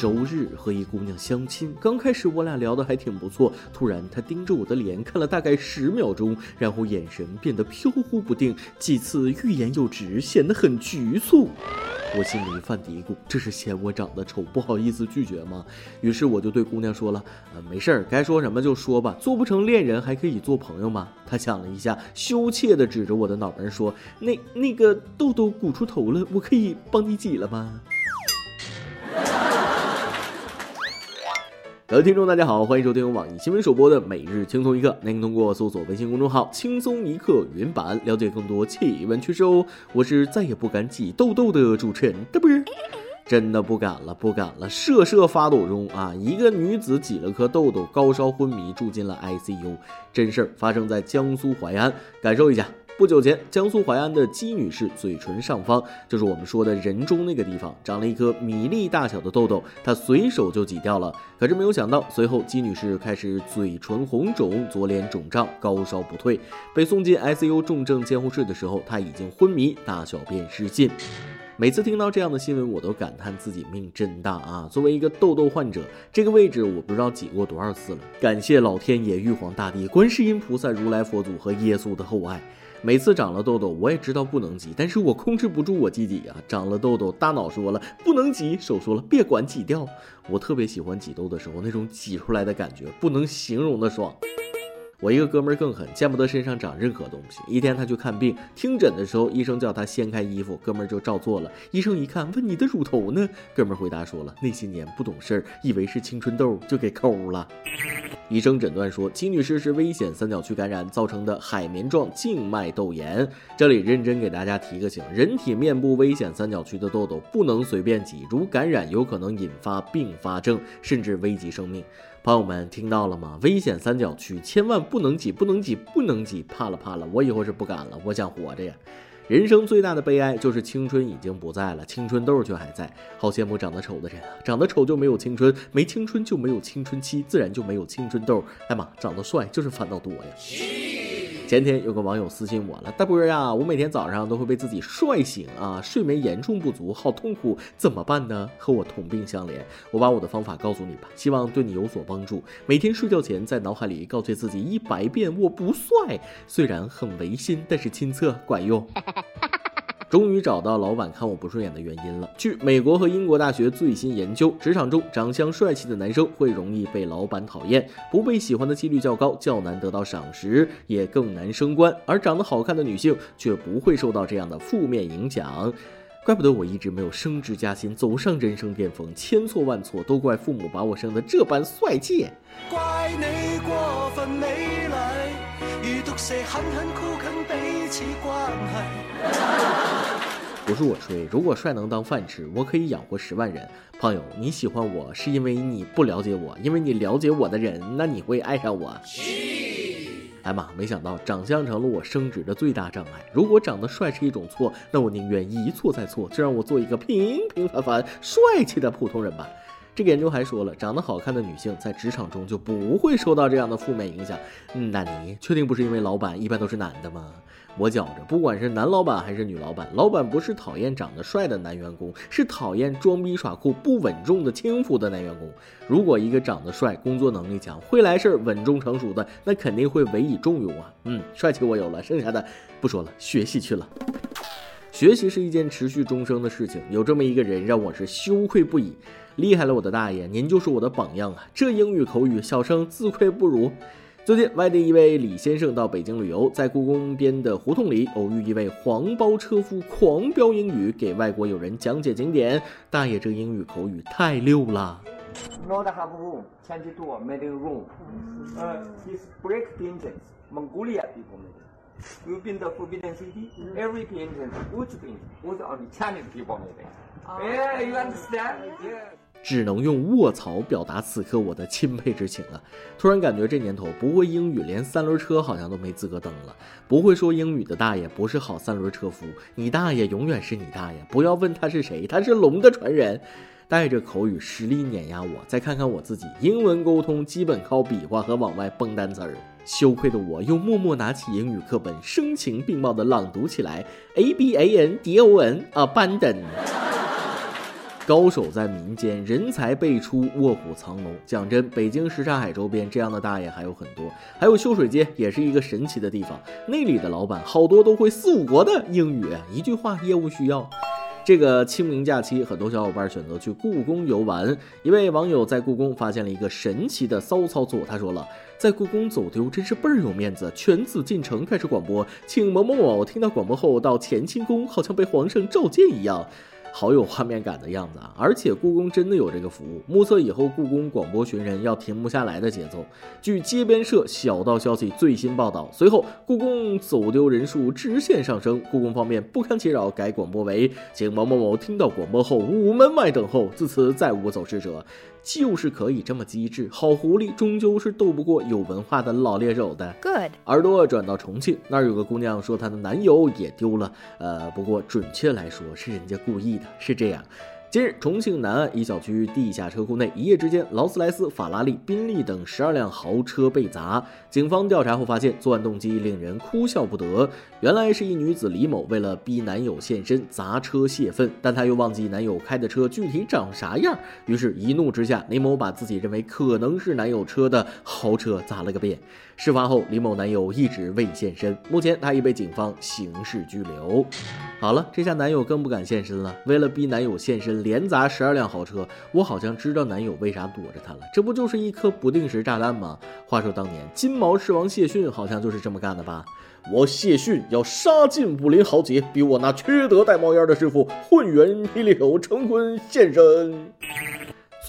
周日和一姑娘相亲，刚开始我俩聊得还挺不错，突然她盯着我的脸看了大概十秒钟，然后眼神变得飘忽不定，几次欲言又止，显得很局促。我心里犯嘀咕，这是嫌我长得丑，不好意思拒绝吗？于是我就对姑娘说了，呃，没事儿，该说什么就说吧，做不成恋人还可以做朋友吗？她想了一下，羞怯地指着我的脑门说，那那个痘痘鼓出头了，我可以帮你挤了吗？各位听众，大家好，欢迎收听网易新闻首播的《每日轻松一刻》，您通过搜索微信公众号“轻松一刻”云版了解更多气温趋势哦。我是再也不敢挤痘痘的主持人，这不是，真的不敢了，不敢了，瑟瑟发抖中啊，一个女子挤了颗痘痘，高烧昏迷，住进了 ICU。真事儿发生在江苏淮安，感受一下。不久前，江苏淮安的姬女士嘴唇上方，就是我们说的人中那个地方，长了一颗米粒大小的痘痘，她随手就挤掉了。可是没有想到，随后姬女士开始嘴唇红肿、左脸肿胀、高烧不退。被送进 ICU 重症监护室的时候，她已经昏迷，大小便失禁。每次听到这样的新闻，我都感叹自己命真大啊！作为一个痘痘患者，这个位置我不知道挤过多少次了。感谢老天爷、玉皇大帝、观世音菩萨、如来佛祖和耶稣的厚爱。每次长了痘痘，我也知道不能挤，但是我控制不住我自己呀。长了痘痘，大脑说了不能挤，手说了别管，挤掉。我特别喜欢挤痘的时候那种挤出来的感觉，不能形容的爽。我一个哥们儿更狠，见不得身上长任何东西。一天他去看病，听诊的时候，医生叫他掀开衣服，哥们儿就照做了。医生一看，问你的乳头呢？哥们儿回答说了，那些年不懂事儿，以为是青春痘，就给抠了。医生诊断说，姬女士是危险三角区感染造成的海绵状静脉窦炎。这里认真给大家提个醒：人体面部危险三角区的痘痘不能随便挤，如感染有可能引发并发症，甚至危及生命。朋友们听到了吗？危险三角区千万不能挤，不能挤，不能挤！怕了怕了，我以后是不敢了。我想活着呀。人生最大的悲哀就是青春已经不在了，青春痘却还在。好羡慕长得丑的人啊！长得丑就没有青春，没青春就没有青春期，自然就没有青春痘。哎妈，长得帅就是烦恼多呀。前天有个网友私信我了，大波儿呀，我每天早上都会被自己帅醒啊，睡眠严重不足，好痛苦，怎么办呢？和我同病相怜，我把我的方法告诉你吧，希望对你有所帮助。每天睡觉前在脑海里告诫自己一百遍我不帅，虽然很违心，但是亲测管用。终于找到老板看我不顺眼的原因了。据美国和英国大学最新研究，职场中长相帅气的男生会容易被老板讨厌，不被喜欢的几率较高，较难得到赏识，也更难升官。而长得好看的女性却不会受到这样的负面影响。怪不得我一直没有升职加薪，走上人生巅峰。千错万错都怪父母把我生得这般帅气。怪你过分美丽，与毒蛇狠狠箍紧彼此关系。不是我吹，如果帅能当饭吃，我可以养活十万人。朋友，你喜欢我是因为你不了解我，因为你了解我的人，那你会爱上我。哎妈，没想到长相成了我升职的最大障碍。如果长得帅是一种错，那我宁愿一错再错，就让我做一个平平凡凡、帅气的普通人吧。这个研究还说了，长得好看的女性在职场中就不会受到这样的负面影响。嗯那你确定不是因为老板一般都是男的吗？我觉着，不管是男老板还是女老板，老板不是讨厌长得帅的男员工，是讨厌装逼耍酷、不稳重的轻浮的男员工。如果一个长得帅、工作能力强、会来事儿、稳重成熟的，那肯定会委以重用啊。嗯，帅气我有了，剩下的不说了，学习去了。学习是一件持续终生的事情，有这么一个人让我是羞愧不已。厉害了，我的大爷，您就是我的榜样啊！这英语口语，小生自愧不如。最近，外地一位李先生到北京旅游，在故宫边的胡同里偶遇一位黄包车夫，狂飙英语给外国友人讲解景点。大爷这英语口语太溜了。Not have room, change to meeting room. Uh, his break engines, Mongolia people made. You've been the Forbidden City. Every which was only Chinese people made. Yeah, you understand? Yeah. 只能用卧槽表达此刻我的钦佩之情啊！突然感觉这年头不会英语，连三轮车好像都没资格蹬了。不会说英语的大爷不是好三轮车夫，你大爷永远是你大爷。不要问他是谁，他是龙的传人。带着口语实力碾压我，再看看我自己，英文沟通基本靠比划和往外蹦单词儿。羞愧的我又默默拿起英语课本，声情并茂地朗读起来：A B A N D O N，abandon。高手在民间，人才辈出，卧虎藏龙。讲真，北京什刹海周边这样的大爷还有很多，还有秀水街也是一个神奇的地方，那里的老板好多都会四五国的英语，一句话业务需要。这个清明假期，很多小伙伴选择去故宫游玩。一位网友在故宫发现了一个神奇的骚操作，他说了，在故宫走丢真是倍儿有面子，犬子进城开始广播，请某某某听到广播后到乾清宫，好像被皇上召见一样。好有画面感的样子啊！而且故宫真的有这个服务，目测以后故宫广播寻人要停不下来的节奏。据街边社小道消息最新报道，随后故宫走丢人数直线上升，故宫方面不堪其扰改广播为：请某某某听到广播后午门外等候，自此再无走失者。就是可以这么机智，好狐狸终究是斗不过有文化的老猎手的。Good，耳朵转到重庆，那儿有个姑娘说她的男友也丢了，呃，不过准确来说是人家故意的，是这样。近日，重庆南岸一小区地下车库内，一夜之间，劳斯莱斯、法拉利、宾利等十二辆豪车被砸。警方调查后发现，作案动机令人哭笑不得。原来是一女子李某为了逼男友现身砸车泄愤，但她又忘记男友开的车具体长啥样，于是一怒之下，李某把自己认为可能是男友车的豪车砸了个遍。事发后，李某男友一直未现身，目前他已被警方刑事拘留。好了，这下男友更不敢现身了。为了逼男友现身，连砸十二辆豪车。我好像知道男友为啥躲着他了，这不就是一颗不定时炸弹吗？话说当年金毛狮王谢逊好像就是这么干的吧？我谢逊要杀尽武林豪杰，逼我那缺德带冒烟的师傅混元霹雳手成婚现身。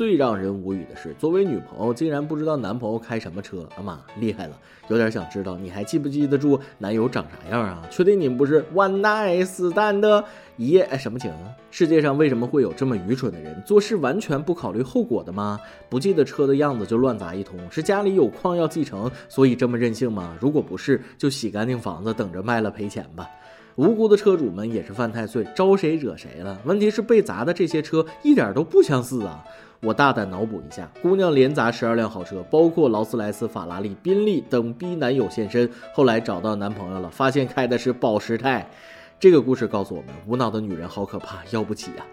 最让人无语的是，作为女朋友竟然不知道男朋友开什么车，啊妈厉害了！有点想知道，你还记不记得住男友长啥样啊？确定你们不是 one night stand 的一夜哎什么情？世界上为什么会有这么愚蠢的人，做事完全不考虑后果的吗？不记得车的样子就乱砸一通，是家里有矿要继承，所以这么任性吗？如果不是，就洗干净房子，等着卖了赔钱吧。无辜的车主们也是犯太岁，招谁惹谁了？问题是被砸的这些车一点都不相似啊！我大胆脑补一下，姑娘连砸十二辆豪车，包括劳斯莱斯、法拉利、宾利等，逼男友现身。后来找到男朋友了，发现开的是保时泰。这个故事告诉我们，无脑的女人好可怕，要不起呀。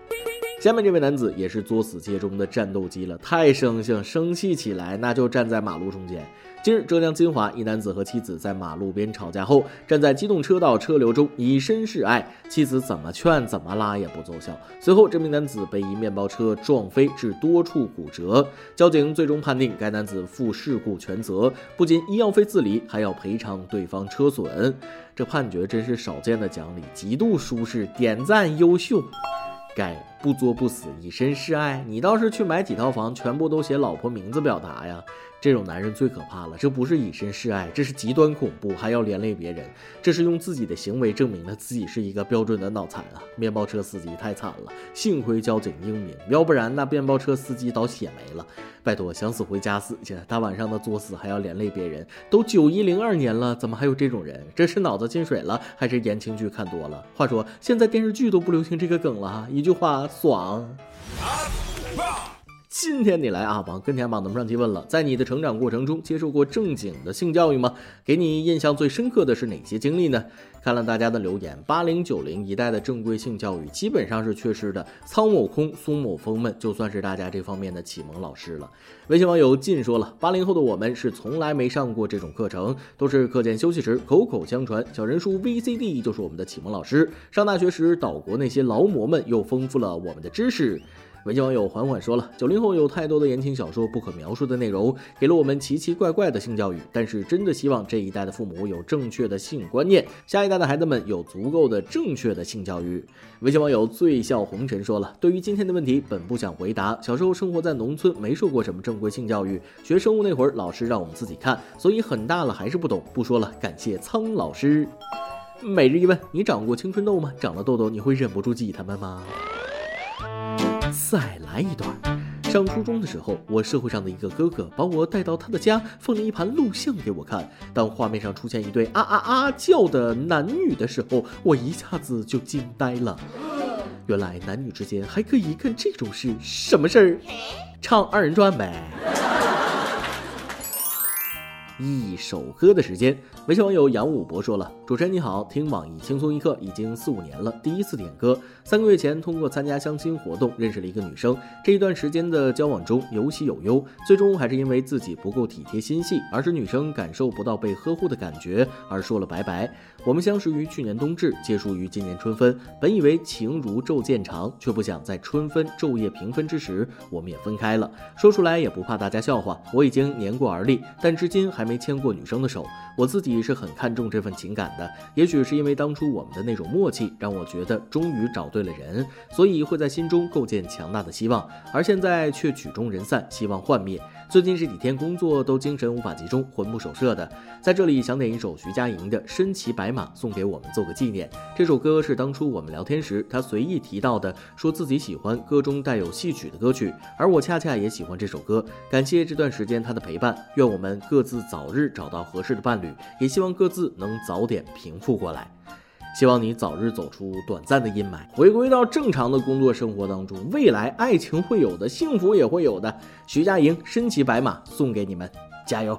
下面这位男子也是作死街中的战斗机了，太生性，生气起来那就站在马路中间。近日，浙江金华一男子和妻子在马路边吵架后，站在机动车道车流中以身示爱，妻子怎么劝怎么拉也不奏效。随后，这名男子被一面包车撞飞，致多处骨折。交警最终判定该男子负事故全责，不仅医药费自理，还要赔偿对方车损。这判决真是少见的讲理，极度舒适，点赞优秀。该不作不死，以身示爱。你倒是去买几套房，全部都写老婆名字表达呀。这种男人最可怕了，这不是以身示爱，这是极端恐怖，还要连累别人，这是用自己的行为证明了自己是一个标准的脑残啊！面包车司机太惨了，幸亏交警英明，要不然那面包车司机倒血霉了。拜托，想死回家死去，大晚上的作死还要连累别人，都九一零二年了，怎么还有这种人？这是脑子进水了，还是言情剧看多了？话说现在电视剧都不流行这个梗了哈，一句话爽。今天你来阿榜跟天榜的上提问了，在你的成长过程中接受过正经的性教育吗？给你印象最深刻的是哪些经历呢？看了大家的留言，八零九零一代的正规性教育基本上是缺失的。苍某空、苏某峰们就算是大家这方面的启蒙老师了。微信网友进说了，八零后的我们是从来没上过这种课程，都是课间休息时口口相传。小人书 VCD 就是我们的启蒙老师。上大学时岛国那些劳模们又丰富了我们的知识。微信网友缓缓说了：“九零后有太多的言情小说不可描述的内容，给了我们奇奇怪怪的性教育。但是真的希望这一代的父母有正确的性观念，下一代的孩子们有足够的正确的性教育。”微信网友醉笑红尘说了：“对于今天的问题，本不想回答。小时候生活在农村，没受过什么正规性教育。学生物那会儿，老师让我们自己看，所以很大了还是不懂。不说了，感谢苍老师。”每日一问：你长过青春痘吗？长了痘痘，你会忍不住挤他们吗？再来一段。上初中的时候，我社会上的一个哥哥把我带到他的家，放了一盘录像给我看。当画面上出现一对啊啊啊叫的男女的时候，我一下子就惊呆了。原来男女之间还可以干这种事，什么事儿？唱二人转呗。一首歌的时间。微信网友杨武博说了：“主持人你好，听网易轻松一刻已经四五年了，第一次点歌。三个月前通过参加相亲活动认识了一个女生，这一段时间的交往中有喜有忧，最终还是因为自己不够体贴心细，而是女生感受不到被呵护的感觉而说了拜拜。我们相识于去年冬至，结束于今年春分。本以为情如昼渐长，却不想在春分昼夜平分之时，我们也分开了。说出来也不怕大家笑话，我已经年过而立，但至今还没牵过女生的手。我自己。”是很看重这份情感也许是因为当初我们的那种默契，让我觉得终于找对了人，所以会在心中构建强大的希望，而现在却曲终人散，希望幻灭。最近这几天工作都精神无法集中，魂不守舍的。在这里想点一首徐佳莹的《身骑白马》，送给我们做个纪念。这首歌是当初我们聊天时她随意提到的，说自己喜欢歌中带有戏曲的歌曲，而我恰恰也喜欢这首歌。感谢这段时间她的陪伴，愿我们各自早日找到合适的伴侣，也希望各自能早点平复过来。希望你早日走出短暂的阴霾，回归到正常的工作生活当中。未来爱情会有的，幸福也会有的。徐佳莹身骑白马送给你们，加油！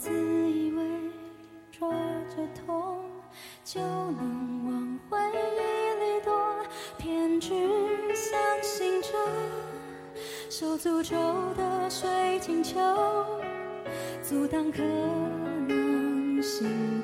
自以为抓着痛就能往回忆里躲，偏执相信着受诅咒的水晶球，阻挡可能心